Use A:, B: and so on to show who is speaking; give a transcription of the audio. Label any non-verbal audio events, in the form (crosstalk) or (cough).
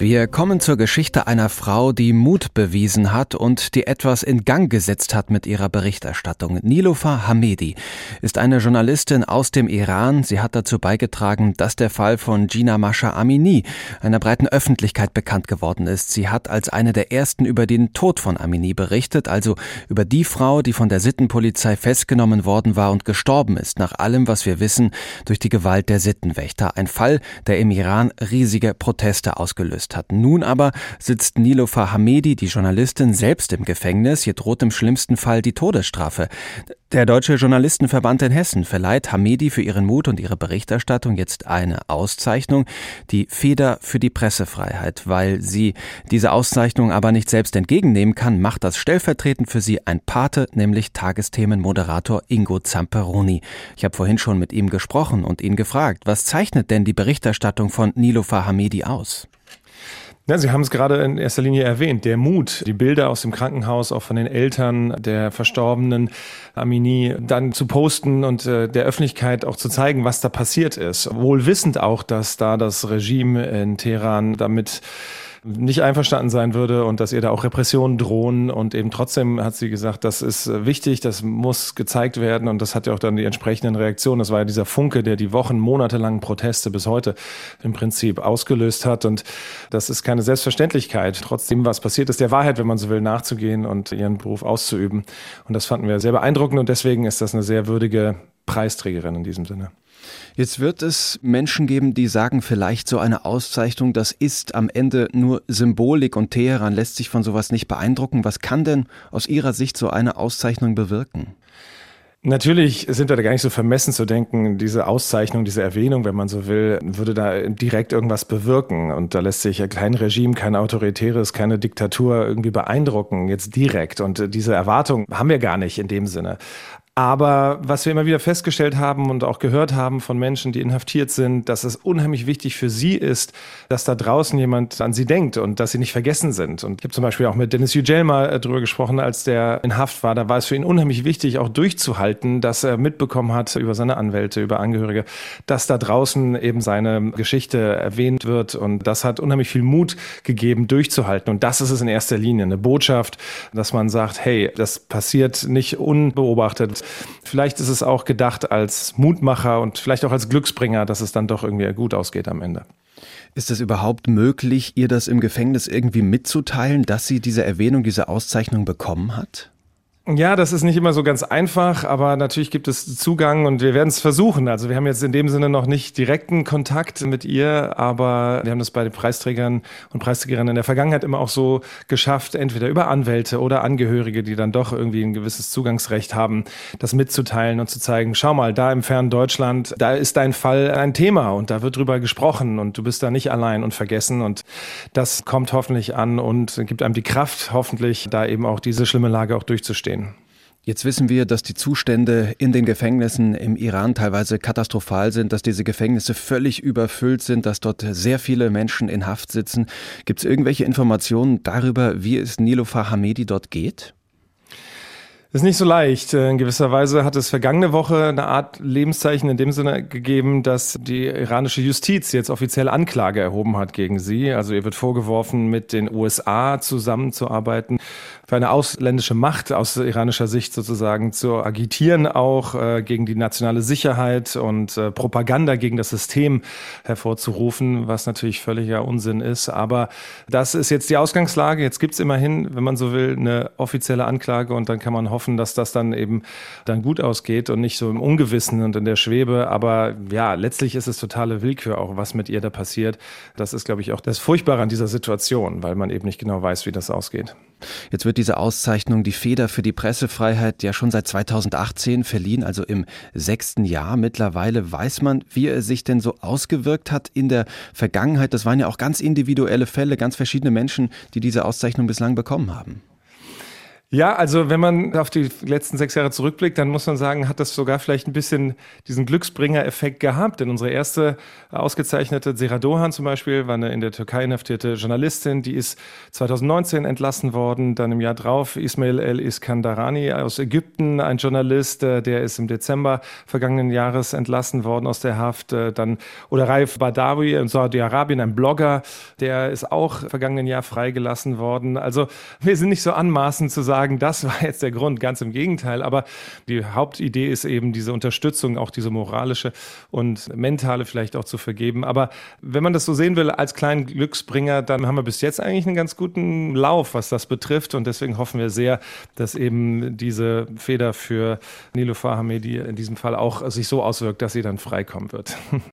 A: Wir kommen zur Geschichte einer Frau, die Mut bewiesen hat und die etwas in Gang gesetzt hat mit ihrer Berichterstattung. Nilofa Hamedi ist eine Journalistin aus dem Iran. Sie hat dazu beigetragen, dass der Fall von Gina Masha Amini einer breiten Öffentlichkeit bekannt geworden ist. Sie hat als eine der ersten über den Tod von Amini berichtet, also über die Frau, die von der Sittenpolizei festgenommen worden war und gestorben ist, nach allem, was wir wissen, durch die Gewalt der Sittenwächter. Ein Fall, der im Iran riesige Proteste ausgelöst gelöst hat. Nun aber sitzt Nilofa Hamedi, die Journalistin, selbst im Gefängnis. Ihr droht im schlimmsten Fall die Todesstrafe. Der Deutsche Journalistenverband in Hessen verleiht Hamedi für ihren Mut und ihre Berichterstattung jetzt eine Auszeichnung, die Feder für die Pressefreiheit. Weil sie diese Auszeichnung aber nicht selbst entgegennehmen kann, macht das stellvertretend für sie ein Pate, nämlich Tagesthemenmoderator Ingo Zamperoni. Ich habe vorhin schon mit ihm gesprochen und ihn gefragt, was zeichnet denn die Berichterstattung von Nilofa Hamedi aus?
B: Ja, Sie haben es gerade in erster Linie erwähnt, der Mut, die Bilder aus dem Krankenhaus, auch von den Eltern der verstorbenen Amini, dann zu posten und äh, der Öffentlichkeit auch zu zeigen, was da passiert ist. Wohl wissend auch, dass da das Regime in Teheran damit nicht einverstanden sein würde und dass ihr da auch Repressionen drohen. Und eben trotzdem hat sie gesagt, das ist wichtig, das muss gezeigt werden. Und das hat ja auch dann die entsprechenden Reaktionen. Das war ja dieser Funke, der die Wochen, monatelangen Proteste bis heute im Prinzip ausgelöst hat. Und das ist keine Selbstverständlichkeit, trotzdem was passiert ist, der Wahrheit, wenn man so will, nachzugehen und ihren Beruf auszuüben. Und das fanden wir sehr beeindruckend und deswegen ist das eine sehr würdige Preisträgerin in diesem Sinne.
A: Jetzt wird es Menschen geben, die sagen, vielleicht so eine Auszeichnung, das ist am Ende nur Symbolik und Teheran lässt sich von sowas nicht beeindrucken. Was kann denn aus Ihrer Sicht so eine Auszeichnung bewirken?
B: Natürlich sind wir da gar nicht so vermessen zu denken, diese Auszeichnung, diese Erwähnung, wenn man so will, würde da direkt irgendwas bewirken. Und da lässt sich kein Regime, kein autoritäres, keine Diktatur irgendwie beeindrucken, jetzt direkt. Und diese Erwartung haben wir gar nicht in dem Sinne. Aber was wir immer wieder festgestellt haben und auch gehört haben von Menschen, die inhaftiert sind, dass es unheimlich wichtig für sie ist, dass da draußen jemand an sie denkt und dass sie nicht vergessen sind. Und ich habe zum Beispiel auch mit Dennis Yücel mal äh, drüber gesprochen, als der in Haft war. Da war es für ihn unheimlich wichtig, auch durchzuhalten, dass er mitbekommen hat über seine Anwälte, über Angehörige, dass da draußen eben seine Geschichte erwähnt wird. Und das hat unheimlich viel Mut gegeben, durchzuhalten. Und das ist es in erster Linie, eine Botschaft, dass man sagt, hey, das passiert nicht unbeobachtet Vielleicht ist es auch gedacht als Mutmacher und vielleicht auch als Glücksbringer, dass es dann doch irgendwie gut ausgeht am Ende.
A: Ist es überhaupt möglich, ihr das im Gefängnis irgendwie mitzuteilen, dass sie diese Erwähnung, diese Auszeichnung bekommen hat?
B: Ja, das ist nicht immer so ganz einfach, aber natürlich gibt es Zugang und wir werden es versuchen. Also wir haben jetzt in dem Sinne noch nicht direkten Kontakt mit ihr, aber wir haben das bei den Preisträgern und Preisträgerinnen in der Vergangenheit immer auch so geschafft, entweder über Anwälte oder Angehörige, die dann doch irgendwie ein gewisses Zugangsrecht haben, das mitzuteilen und zu zeigen, schau mal, da im fernen Deutschland, da ist dein Fall ein Thema und da wird drüber gesprochen und du bist da nicht allein und vergessen und das kommt hoffentlich an und gibt einem die Kraft, hoffentlich da eben auch diese schlimme Lage auch durchzustehen gehen.
A: Jetzt wissen wir, dass die Zustände in den Gefängnissen im Iran teilweise katastrophal sind, dass diese Gefängnisse völlig überfüllt sind, dass dort sehr viele Menschen in Haft sitzen. Gibt es irgendwelche Informationen darüber, wie es Nilofa Hamedi dort geht?
B: Ist nicht so leicht. In gewisser Weise hat es vergangene Woche eine Art Lebenszeichen in dem Sinne gegeben, dass die iranische Justiz jetzt offiziell Anklage erhoben hat gegen sie. Also ihr wird vorgeworfen, mit den USA zusammenzuarbeiten, für eine ausländische Macht aus iranischer Sicht sozusagen zu agitieren, auch äh, gegen die nationale Sicherheit und äh, Propaganda gegen das System hervorzurufen, was natürlich völliger Unsinn ist. Aber das ist jetzt die Ausgangslage. Jetzt gibt's immerhin, wenn man so will, eine offizielle Anklage und dann kann man hoffen, hoffen, dass das dann eben dann gut ausgeht und nicht so im Ungewissen und in der Schwebe. Aber ja, letztlich ist es totale Willkür auch, was mit ihr da passiert. Das ist, glaube ich, auch das Furchtbare an dieser Situation, weil man eben nicht genau weiß, wie das ausgeht.
A: Jetzt wird diese Auszeichnung die Feder für die Pressefreiheit ja schon seit 2018 verliehen, also im sechsten Jahr. Mittlerweile weiß man, wie er sich denn so ausgewirkt hat in der Vergangenheit. Das waren ja auch ganz individuelle Fälle, ganz verschiedene Menschen, die diese Auszeichnung bislang bekommen haben.
B: Ja, also wenn man auf die letzten sechs Jahre zurückblickt, dann muss man sagen, hat das sogar vielleicht ein bisschen diesen Glücksbringer-Effekt gehabt. Denn unsere erste ausgezeichnete Sera Dohan zum Beispiel war eine in der Türkei inhaftierte Journalistin, die ist 2019 entlassen worden. Dann im Jahr drauf Ismail El Iskandarani aus Ägypten, ein Journalist, äh, der ist im Dezember vergangenen Jahres entlassen worden aus der Haft. Äh, dann oder Raif Badawi in Saudi-Arabien, ein Blogger, der ist auch vergangenen Jahr freigelassen worden. Also wir sind nicht so anmaßend zu sagen, sagen, das war jetzt der Grund, ganz im Gegenteil. Aber die Hauptidee ist eben diese Unterstützung, auch diese moralische und mentale vielleicht auch zu vergeben. Aber wenn man das so sehen will als kleinen Glücksbringer, dann haben wir bis jetzt eigentlich einen ganz guten Lauf, was das betrifft. Und deswegen hoffen wir sehr, dass eben diese Feder für Nilofar Hamedi in diesem Fall auch sich so auswirkt, dass sie dann freikommen wird. (laughs)